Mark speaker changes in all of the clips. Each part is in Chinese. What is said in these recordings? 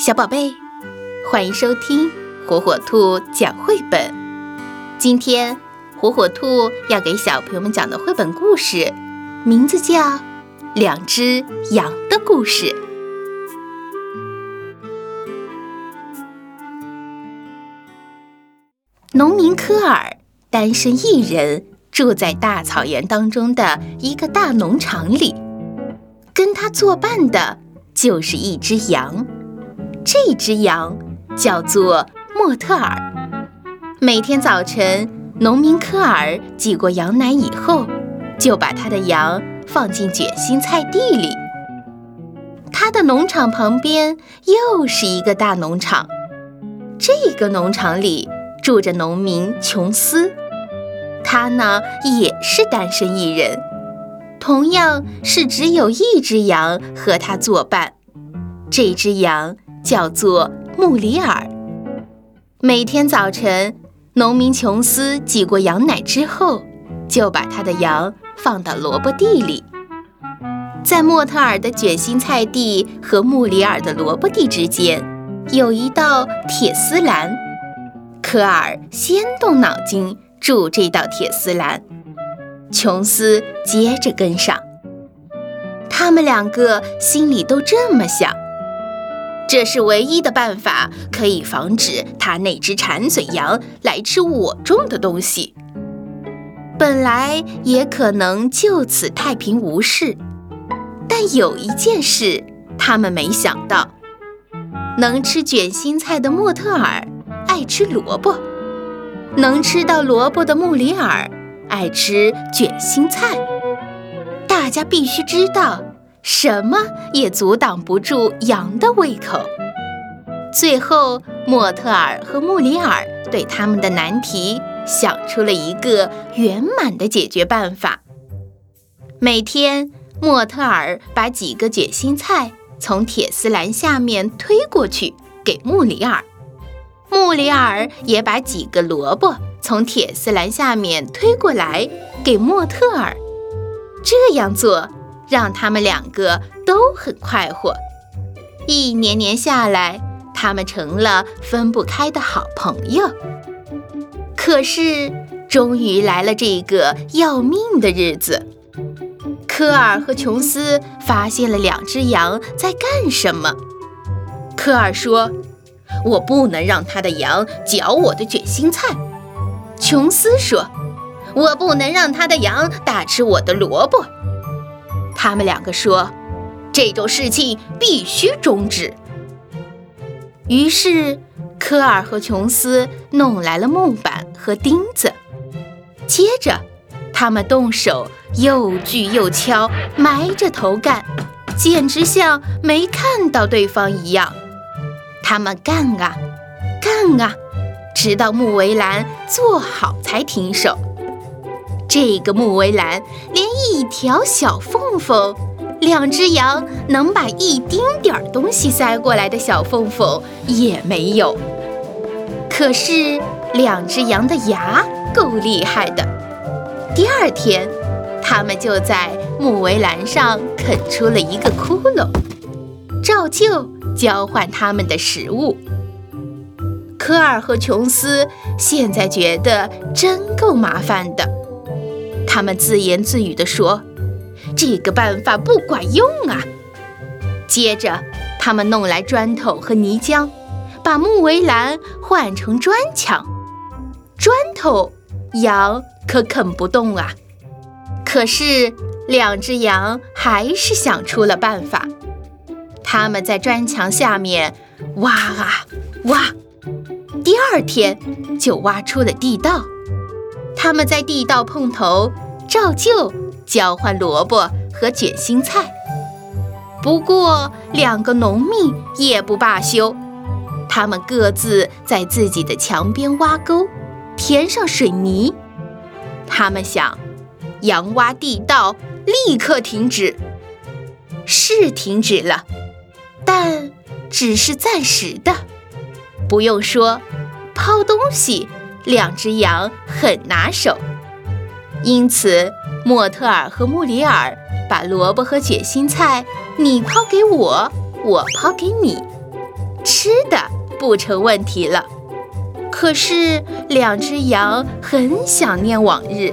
Speaker 1: 小宝贝，欢迎收听火火兔讲绘本。今天，火火兔要给小朋友们讲的绘本故事，名字叫《两只羊的故事》。农民科尔单身一人，住在大草原当中的一个大农场里，跟他作伴的就是一只羊。这只羊叫做莫特尔。每天早晨，农民科尔挤过羊奶以后，就把他的羊放进卷心菜地里。他的农场旁边又是一个大农场，这个农场里住着农民琼斯，他呢也是单身一人，同样是只有一只羊和他作伴。这只羊。叫做穆里尔。每天早晨，农民琼斯挤过羊奶之后，就把他的羊放到萝卜地里。在莫特尔的卷心菜地和穆里尔的萝卜地之间，有一道铁丝栏。科尔先动脑筋筑这道铁丝栏，琼斯接着跟上。他们两个心里都这么想。这是唯一的办法，可以防止他那只馋嘴羊来吃我种的东西。本来也可能就此太平无事，但有一件事他们没想到：能吃卷心菜的莫特尔爱吃萝卜，能吃到萝卜的穆里尔爱吃卷心菜。大家必须知道。什么也阻挡不住羊的胃口。最后，莫特尔和穆里尔对他们的难题想出了一个圆满的解决办法。每天，莫特尔把几个卷心菜从铁丝栏下面推过去给穆里尔，穆里尔也把几个萝卜从铁丝栏下面推过来给莫特尔。这样做。让他们两个都很快活，一年年下来，他们成了分不开的好朋友。可是，终于来了这个要命的日子。科尔和琼斯发现了两只羊在干什么。科尔说：“我不能让他的羊嚼我的卷心菜。”琼斯说：“我不能让他的羊大吃我的萝卜。”他们两个说：“这种事情必须终止。”于是，科尔和琼斯弄来了木板和钉子，接着，他们动手又锯又敲，埋着头干，简直像没看到对方一样。他们干啊，干啊，直到木围栏做好才停手。这个木围栏连一条小缝缝，两只羊能把一丁点儿东西塞过来的小缝缝也没有。可是两只羊的牙够厉害的。第二天，他们就在木围栏上啃出了一个窟窿，照旧交换他们的食物。科尔和琼斯现在觉得真够麻烦的。他们自言自语地说：“这个办法不管用啊！”接着，他们弄来砖头和泥浆，把木围栏换成砖墙。砖头，羊可啃不动啊！可是，两只羊还是想出了办法。他们在砖墙下面挖啊挖，第二天就挖出了地道。他们在地道碰头，照旧交换萝卜和卷心菜。不过，两个农民也不罢休，他们各自在自己的墙边挖沟，填上水泥。他们想，羊挖地道立刻停止。是停止了，但只是暂时的。不用说，抛东西。两只羊很拿手，因此莫特尔和穆里尔把萝卜和卷心菜你抛给我，我抛给你，吃的不成问题了。可是两只羊很想念往日，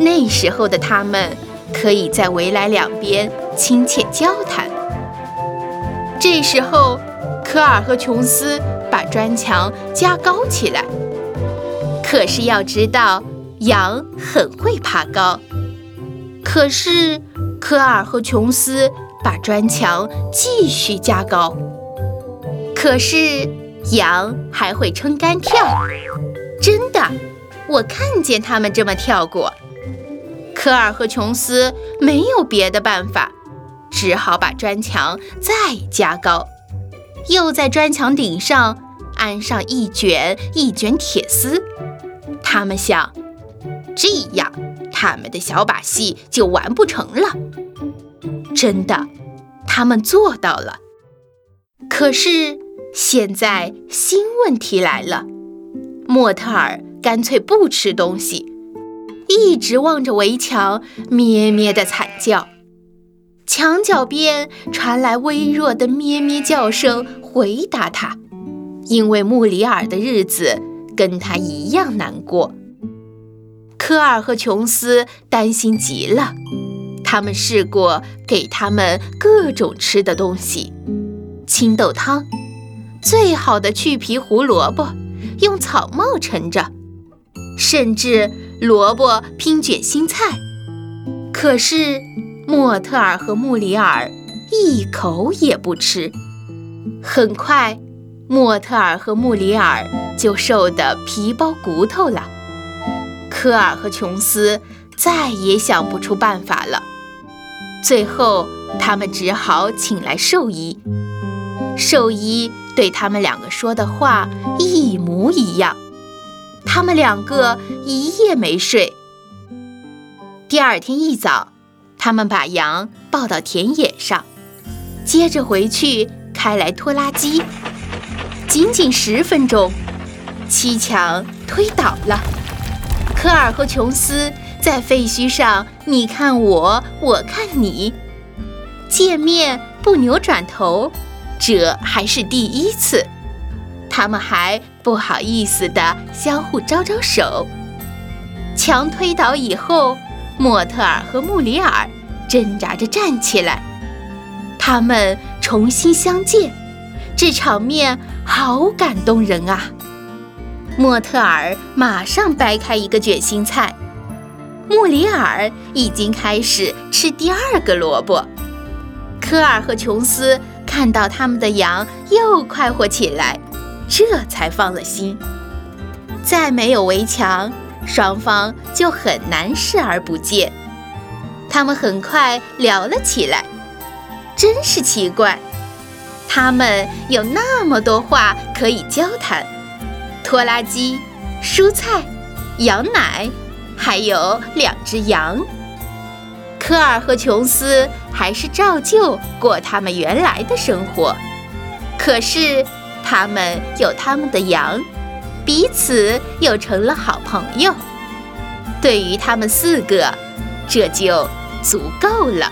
Speaker 1: 那时候的他们可以在围栏两边亲切交谈。这时候，科尔和琼斯把砖墙加高起来。可是要知道，羊很会爬高。可是科尔和琼斯把砖墙继续加高。可是羊还会撑杆跳，真的，我看见他们这么跳过。科尔和琼斯没有别的办法。只好把砖墙再加高，又在砖墙顶上安上一卷一卷铁丝。他们想，这样他们的小把戏就完不成了。真的，他们做到了。可是现在新问题来了，莫特尔干脆不吃东西，一直望着围墙，咩咩的惨叫。墙角边传来微弱的咩咩叫声，回答他。因为穆里尔的日子跟他一样难过。科尔和琼斯担心极了，他们试过给他们各种吃的东西：青豆汤、最好的去皮胡萝卜，用草帽盛着，甚至萝卜拼卷心菜。可是。莫特尔和穆里尔一口也不吃，很快，莫特尔和穆里尔就瘦得皮包骨头了。科尔和琼斯再也想不出办法了，最后他们只好请来兽医。兽医对他们两个说的话一模一样，他们两个一夜没睡。第二天一早。他们把羊抱到田野上，接着回去开来拖拉机。仅仅十分钟，七墙推倒了。科尔和琼斯在废墟上，你看我，我看你，见面不扭转头，这还是第一次。他们还不好意思地相互招招手。墙推倒以后。莫特尔和穆里尔挣扎着站起来，他们重新相见，这场面好感动人啊！莫特尔马上掰开一个卷心菜，穆里尔已经开始吃第二个萝卜。科尔和琼斯看到他们的羊又快活起来，这才放了心。再没有围墙。双方就很难视而不见。他们很快聊了起来，真是奇怪，他们有那么多话可以交谈：拖拉机、蔬菜、羊奶，还有两只羊。科尔和琼斯还是照旧过他们原来的生活，可是他们有他们的羊。彼此又成了好朋友，对于他们四个，这就足够了。